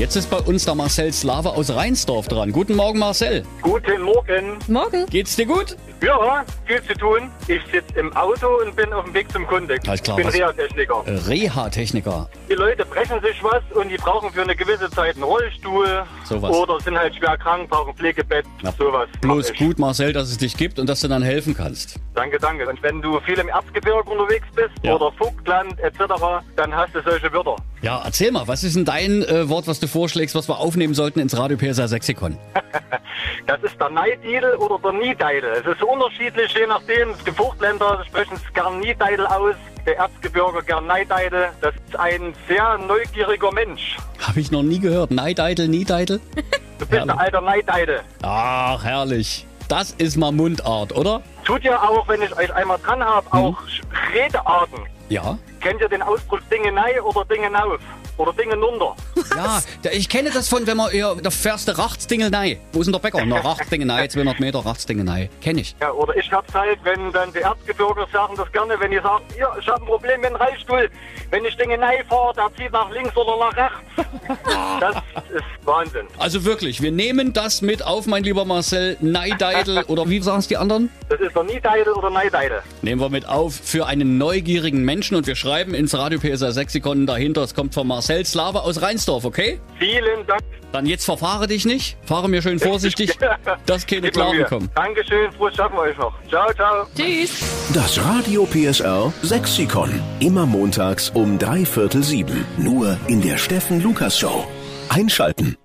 Jetzt ist bei uns der Marcel Slave aus Rheinsdorf dran. Guten Morgen, Marcel. Guten Morgen. Morgen. Geht's dir gut? Ja, viel zu tun. Ich sitze im Auto und bin auf dem Weg zum Kunde. Alles klar, ich bin Reha-Techniker. Äh, Reha-Techniker. Die Leute brechen sich was und die brauchen für eine gewisse Zeit einen Rollstuhl. Sowas. Oder sind halt schwer krank, brauchen Pflegebett, Na, sowas. Bloß gut, Marcel, dass es dich gibt und dass du dann helfen kannst. Danke, danke. Und wenn du viel im Erzgebirge unterwegs bist Ja. oder Vogtland etc., dann hast du solche Wörter. Ja, erzähl mal, was ist denn dein äh, Wort, was du vorschlägst, was wir aufnehmen sollten ins Radio PSR Sexikon? Das ist der Neididel oder der Niedeidel. Es ist unterschiedlich, je nachdem. Die Vogtländer sprechen es gern Niedeidel aus, der Erzgebirge gern Neideidel. Das ist ein sehr neugieriger Mensch. Habe ich noch nie gehört. Neideidel, Niedeidel? Du bist ein alter Neideidel. Ach, herrlich. Das ist mal Mundart, oder? Tut ja auch, wenn ich euch einmal dran habe, Mhm. auch Redearten. Ja. Kennt ihr den Ausdruck Dinge nei oder Dinge nauf? Oder Dinge nunter? Ja, ich kenne das von, wenn man eher, da fährst du Rachtsdingelnei. Wo ist denn der Bäcker? Na, Rachtsdingelnei, 200 Meter Rachtsdingelnei. Kenne ich. Ja, oder ich hab's halt, wenn dann die Erzgebirger sagen das gerne, wenn die sagen, ja, ich habe ein Problem mit dem Reitstuhl. Wenn ich Dinge nei fahre, der zieht nach links oder nach rechts. Das ist Wahnsinn. Also wirklich, wir nehmen das mit auf, mein lieber Marcel. Neideidel oder wie sagen es die anderen? Das ist der Niedeidel oder Neideidel. Nehmen wir mit auf für einen neugierigen Menschen und wir schreiben ins Radio PSR Sexikon dahinter. Es kommt von Marcel Slave aus Rheinsdorf, okay? Vielen Dank. Dann jetzt verfahre dich nicht. Fahre mir schön vorsichtig, dass keine Klagen kommen. Dankeschön, frohes Schaffen euch noch. Ciao, ciao. Tschüss. Das Radio PSR Sexikon. Immer montags um drei Viertel sieben. Nur in der Steffen Lukas Show. Einschalten.